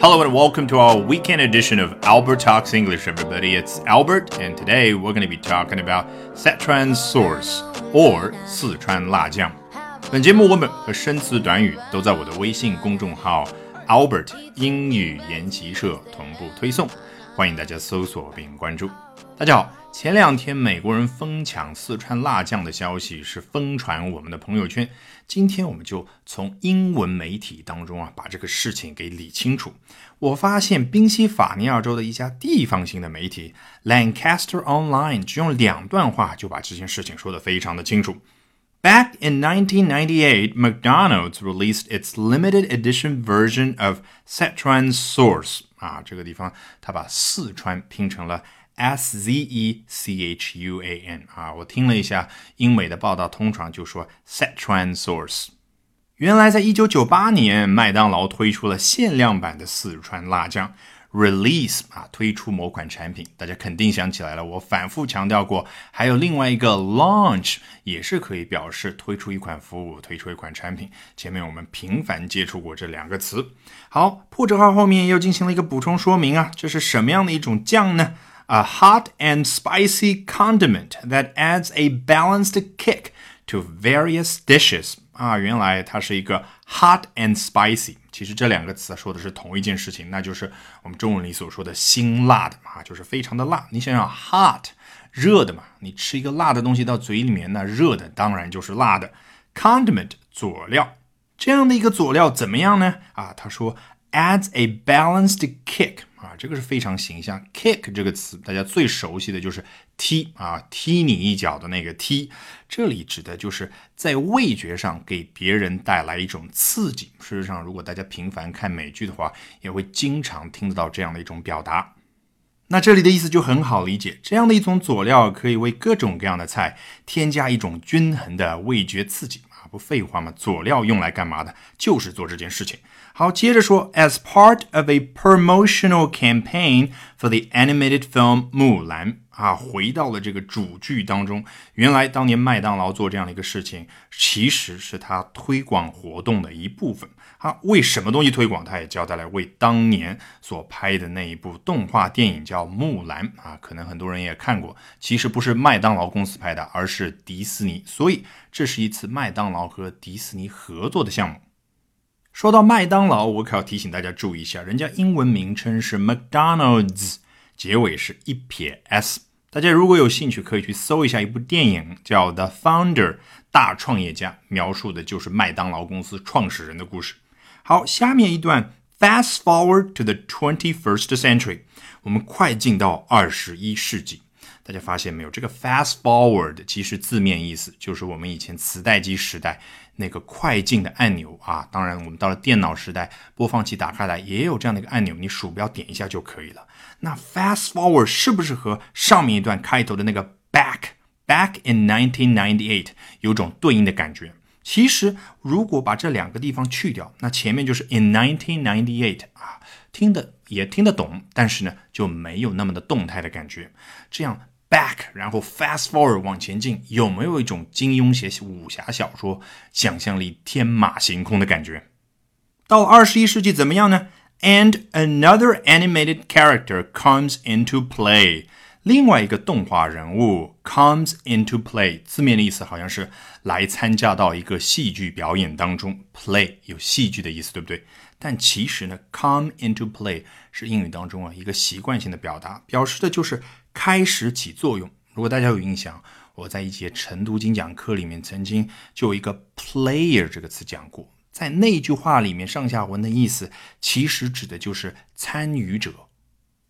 Hello and welcome to our weekend edition of Albert Talks English, everybody. It's Albert, and today we're going to be talking about Sichuan sauce or 四川辣酱。本节目文本和生词短语都在我的微信公众号 Albert 英语研习社同步推送，欢迎大家搜索并关注。大家好， 前两天美国人疯抢四川辣酱的消息是疯传我们的朋友圈。今天我们就从英文媒体当中啊，把这个事情给理清楚。我发现宾夕法尼亚州的一家地方性的媒体 Lancaster Online 只用两段话就把这件事情说得非常的清楚。Back in 1998, McDonald's released its limited edition version of Sichuan sauce。啊，这个地方它把四川拼成了。S Z E C H U A N 啊，我听了一下英美的报道，通常就说 Sichuan sauce。原来在一九九八年，麦当劳推出了限量版的四川辣酱，release 啊，推出某款产品，大家肯定想起来了，我反复强调过。还有另外一个 launch，也是可以表示推出一款服务，推出一款产品。前面我们频繁接触过这两个词。好，破折号后面又进行了一个补充说明啊，这是什么样的一种酱呢 ？a hot and spicy condiment that adds a balanced kick to various dishes 啊，原来它是一个 hot and spicy。其实这两个词说的是同一件事情，那就是我们中文里所说的辛辣的啊，就是非常的辣。你想想，hot 热的嘛，你吃一个辣的东西到嘴里面，那热的当然就是辣的。condiment 佐料，这样的一个佐料怎么样呢？啊，他说 adds a balanced kick。 啊，这个是非常形象。kick 这个词，大家最熟悉的就是踢啊，踢你一脚的那个踢。这里指的就是在味觉上给别人带来一种刺激。事实上，如果大家频繁看美剧的话，也会经常听得到这样的一种表达。那这里的意思就很好理解，这样的一种佐料可以为各种各样的菜添加一种均衡的味觉刺激！不废话吗，佐料用来干嘛的？就是做这件事情。好，接着说，as part of a promotional campaign for the animated film 木兰啊，回到了这个主句当中。原来当年麦当劳做这样的一个事情，其实是他推广活动的一部分。他，为什么东西推广？他也交代了，为当年所拍的那一部动画电影叫《木兰》啊，可能很多人也看过。其实不是麦当劳公司拍的，而是迪士尼。所以这是一次麦当劳和迪士尼合作的项目。说到麦当劳，我可要提醒大家注意一下，人家英文名称是 McDonald's，结尾是一撇 s。大家如果有兴趣，可以去搜一下一部电影，叫《The Founder》，大创业家，描述的就是麦当劳公司创始人的故事。好，下面一段，Fast forward to the twenty-first century，我们快进到二十一世纪。大家发现没有？这个 fast forward 其实字面意思就是我们以前磁带机时代那个快进的按钮啊。当然，我们到了电脑时代，播放器打开来也有这样的一个按钮，你鼠标点一下就可以了。那 fast forward 是不是和上面一段开头的那个 back back in 1998有种对应的感觉？其实，如果把这两个地方去掉，那前面就是 in 1998啊，听的也听得懂，但是呢就没有那么的动态的感觉。这样。back，然后 fast forward 往前进，有没有一种金庸写武侠小说，想象力天马行空的感觉？到二十一世纪怎么样呢？And another animated character comes into play，另外一个动画人物 comes into play，字面的意思好像是来参加到一个戏剧表演当中，play 有戏剧的意思，对不对？但其实呢，come into play 是英语当中啊一个习惯性的表达，表示的就是开始起作用。如果大家有印象，我在一节晨读精讲课里面曾经就有一个 player 这个词讲过，在那句话里面上下文的意思其实指的就是参与者。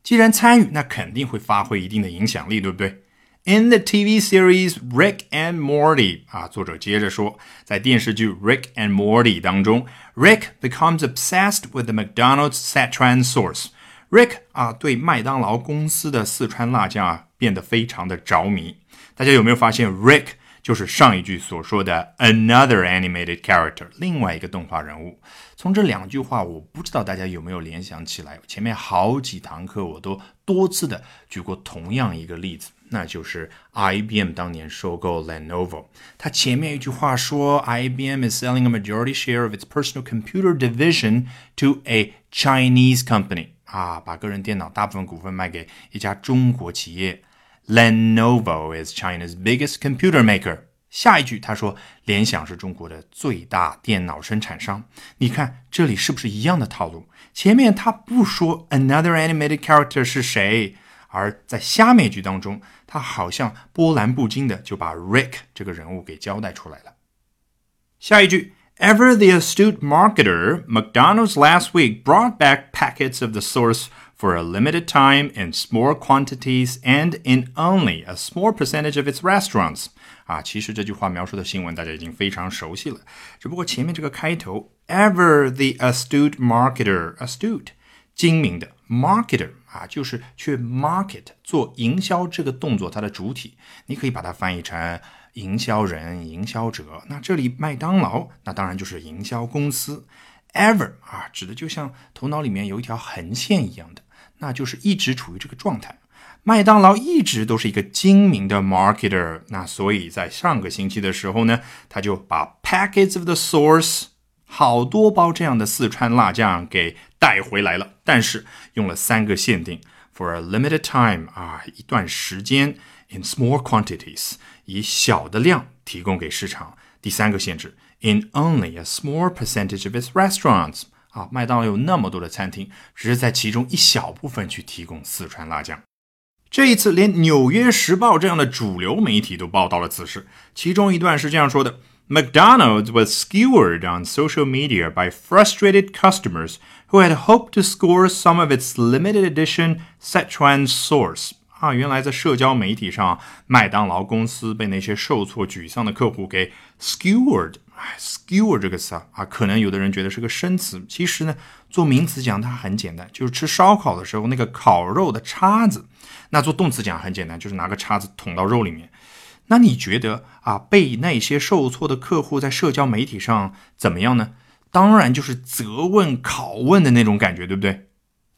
既然参与，那肯定会发挥一定的影响力，对不对？In the TV series Rick and Morty，啊，作者接着说，在电视剧 Rick and Morty 当中，Rick becomes obsessed with the McDonald's Sichuan sauce。Rick 啊，对麦当劳公司的四川辣酱啊，变得非常的着迷。大家有没有发现，Rick 就是上一句所说的 another animated character，另外一个动画人物。从这两句话，我不知道大家有没有联想起来。前面好几堂课我都多次的举过同样一个例子。那就是 IBM 当年收购 Lenovo。它前面一句话说，IBM is selling a majority share of its personal computer division to a Chinese company。啊，把个人电脑大部分股份卖给一家中国企业。Lenovo is China's biggest computer maker。下一句他说，联想是中国的最大电脑生产商。你看这里是不是一样的套路？前面他不说 another animated character 是谁，而在下面一句当中，他好像波澜不惊的就把 Rick 这个人物给交代出来了。下一句。Ever the astute marketer, McDonald's last week brought back packets of the source for a limited time in small quantities and in only a small percentage of its restaurants. 啊，其实这句话描述的新闻大家已经非常熟悉了，只不过前面这个开头，ever the astute marketer，astute 精明的 marketer 啊，就是去 market 做营销这个动作，它的主体，你可以把它翻译成营销人、营销者。那这里麦当劳，那当然就是营销公司。Ever 啊，指的就像头脑里面有一条横线一样的，那就是一直处于这个状态。麦当劳一直都是一个精明的 marketer，那所以在上个星期的时候呢，他就把 packets of the source 好多包这样的四川辣酱给带回来了，但是用了三个限定，for a limited time 啊，一段时间，in small quantities。以小的量提供给市场。第三个限制，in only a small percentage of its restaurants。啊，麦当劳有那么多的餐厅，只是在其中一小部分去提供四川辣酱。这一次，连《纽约时报》这样的主流媒体都报道了此事。其中一段是这样说的：McDonald's was skewered on social media by frustrated customers who had hoped to score some of its limited edition Sichuan sauce。啊，原来在社交媒体上，麦当劳公司被那些受挫、沮丧的客户给 skewered。哎，skewer 这个词啊，啊，可能有的人觉得是个生词，其实呢，做名词讲它很简单，就是吃烧烤的时候那个烤肉的叉子。那做动词讲很简单，就是拿个叉子捅到肉里面。那你觉得啊，被那些受挫的客户在社交媒体上怎么样呢？当然就是责问、拷问的那种感觉，对不对？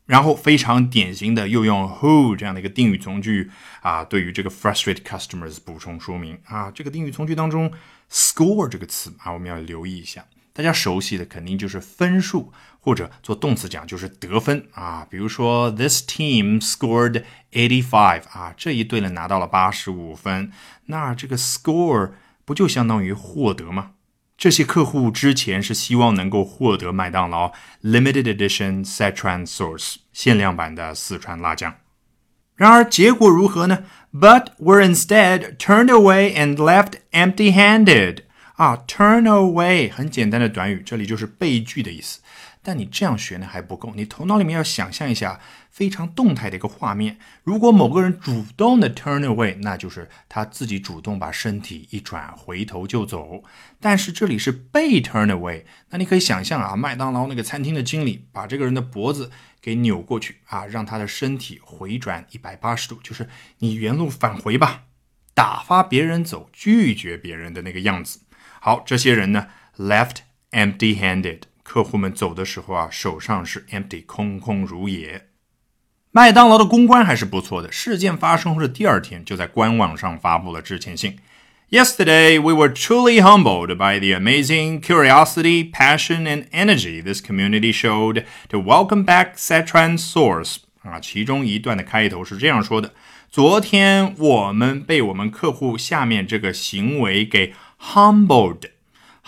然后非常典型的又用 who 这样的一个定语从句啊，对于这个 frustrated customers 补充说明啊，这个定语从句当中 score 这个词啊，我们要留意一下。大家熟悉的肯定就是分数，或者做动词讲就是得分啊。比如说 this team scored eighty five 啊，这一队呢拿到了八十五分，那这个 score 不就相当于获得吗？这些客户之前是希望能够获得麦当劳 limited edition Sichuan sauce 限量版的四川辣酱，然而结果如何呢？But were instead turned away and left empty-handed。啊，turn away 很简单的短语，这里就是被拒的意思。但你这样学呢还不够，你头脑里面要想象一下非常动态的一个画面。如果某个人主动的 turn away，那就是他自己主动把身体一转，回头就走。但是这里是被 turn away，那你可以想象啊，麦当劳那个餐厅的经理把这个人的脖子给扭过去啊，让他的身体回转一百八十度，就是你原路返回吧，打发别人走，拒绝别人的那个样子。好，这些人呢，left empty-handed。客户们走的时候啊，手上是 empty，空空如也。麦当劳的公关还是不错的。事件发生后的第二天，就在官网上发布了致歉信。Yesterday, we were truly humbled by the amazing curiosity, passion, and energy this community showed to welcome back Sichuan Source。啊，其中一段的开头是这样说的：昨天我们被我们客户下面这个行为给 humbled。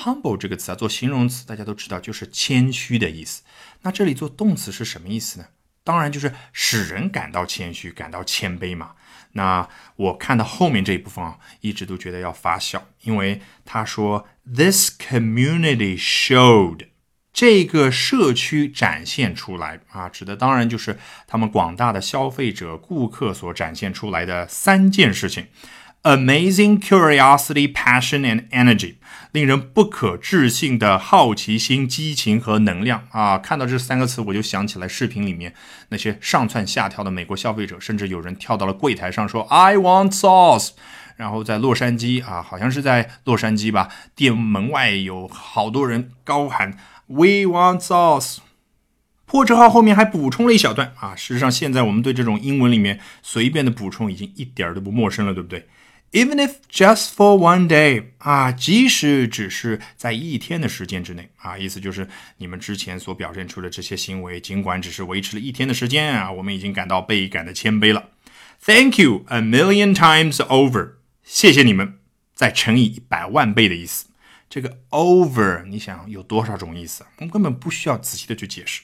Humble 这个词啊，做形容词，大家都知道就是谦虚的意思。那这里做动词是什么意思呢？当然就是使人感到谦虚，感到谦卑嘛。那我看到后面这一部分啊，一直都觉得要发笑，因为他说 this community showed 这个社区展现出来啊，指的当然就是他们广大的消费者、顾客所展现出来的三件事情。Amazing curiosity, passion and energy，令人不可置信的好奇心、激情和能量啊！看到这三个词，我就想起来视频里面那些上蹿下跳的美国消费者，甚至有人跳到了柜台上说 “I want sauce”。然后在洛杉矶啊，好像是在洛杉矶吧，店门外有好多人高喊 “We want sauce”。破折号后面还补充了一小段啊。事实上，现在我们对这种英文里面随便的补充已经一点儿都不陌生了，对不对？Even if just for one day 啊，即使只是在一天的时间之内啊，意思就是你们之前所表现出的这些行为，尽管只是维持了一天的时间啊，我们已经感到倍感的谦卑了。Thank you a million times over，谢谢你们，再乘以一百万倍的意思。这个 over，你想有多少种意思？我们根本不需要仔细的去解释。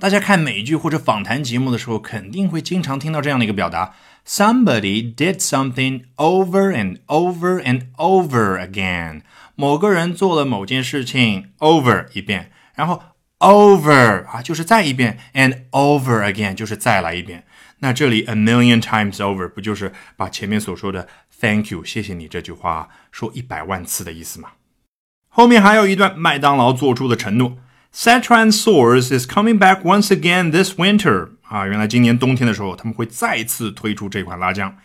大家看美剧或者访谈节目的时候，肯定会经常听到这样的一个表达：Somebody did something over and over and over again。某个人做了某件事情 over 一遍，然后 over 啊就是再一遍，and over again 就是再来一遍。那这里 a million times over 不就是把前面所说的 thank you 谢谢你这句话说一百万次的意思吗？后面还有一段麦当劳做出的承诺：Satran Source is coming back once again this winter。啊，原来今年冬天的时候他们会再次推出这款辣酱。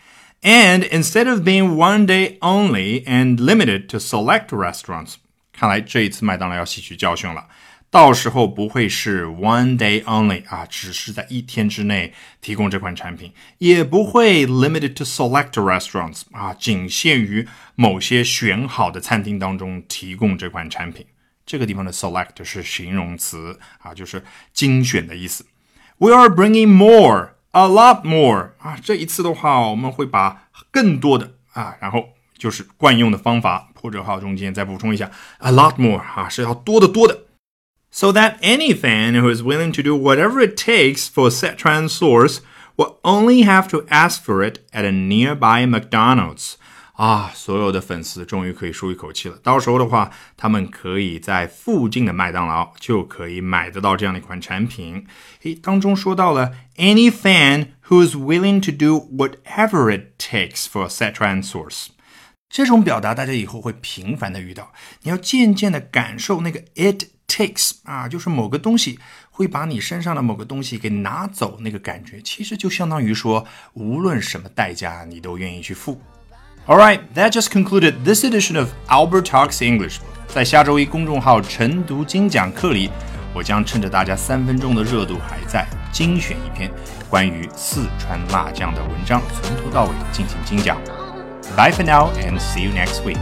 And instead of being one day only and limited to select restaurants，看来这一次麦当劳要吸取教训了。到时候不会是 one day only 啊，只是在一天之内提供这款产品，也不会 limited to select restaurants 啊，仅限于某些选好的餐厅当中提供这款产品。这个地方的 select 是形容词啊，就是精选的意思。We are bringing more, a lot more 啊，这一次的话，我们会把更多的啊，然后就是惯用的方法，破折号中间再补充一下 a lot more 啊，是要多的多的。so that any fan who is willing to do whatever it takes for Cetran source will only have to ask for it at a nearby McDonald's. 啊，所有的粉丝终于可以舒一口气了。到时候的话，他们可以在附近的麦当劳就可以买得到这样的一款产品。诶，当中说到了 any fan who is willing to do whatever it takes for a Cetran source。这种表达大家以后会频繁的遇到，你要渐渐的感受那个 it takes 啊，就是某个东西会把你身上的某个东西给拿走，那个感觉其实就相当于说，无论什么代价你都愿意去付。All right, that just concluded this edition of Albert Talks English。在下周一公众号晨读精讲课里，我将趁着大家三分钟的热度还在，精选一篇关于四川辣酱的文章，从头到尾进行精讲。Bye for now and see you next week.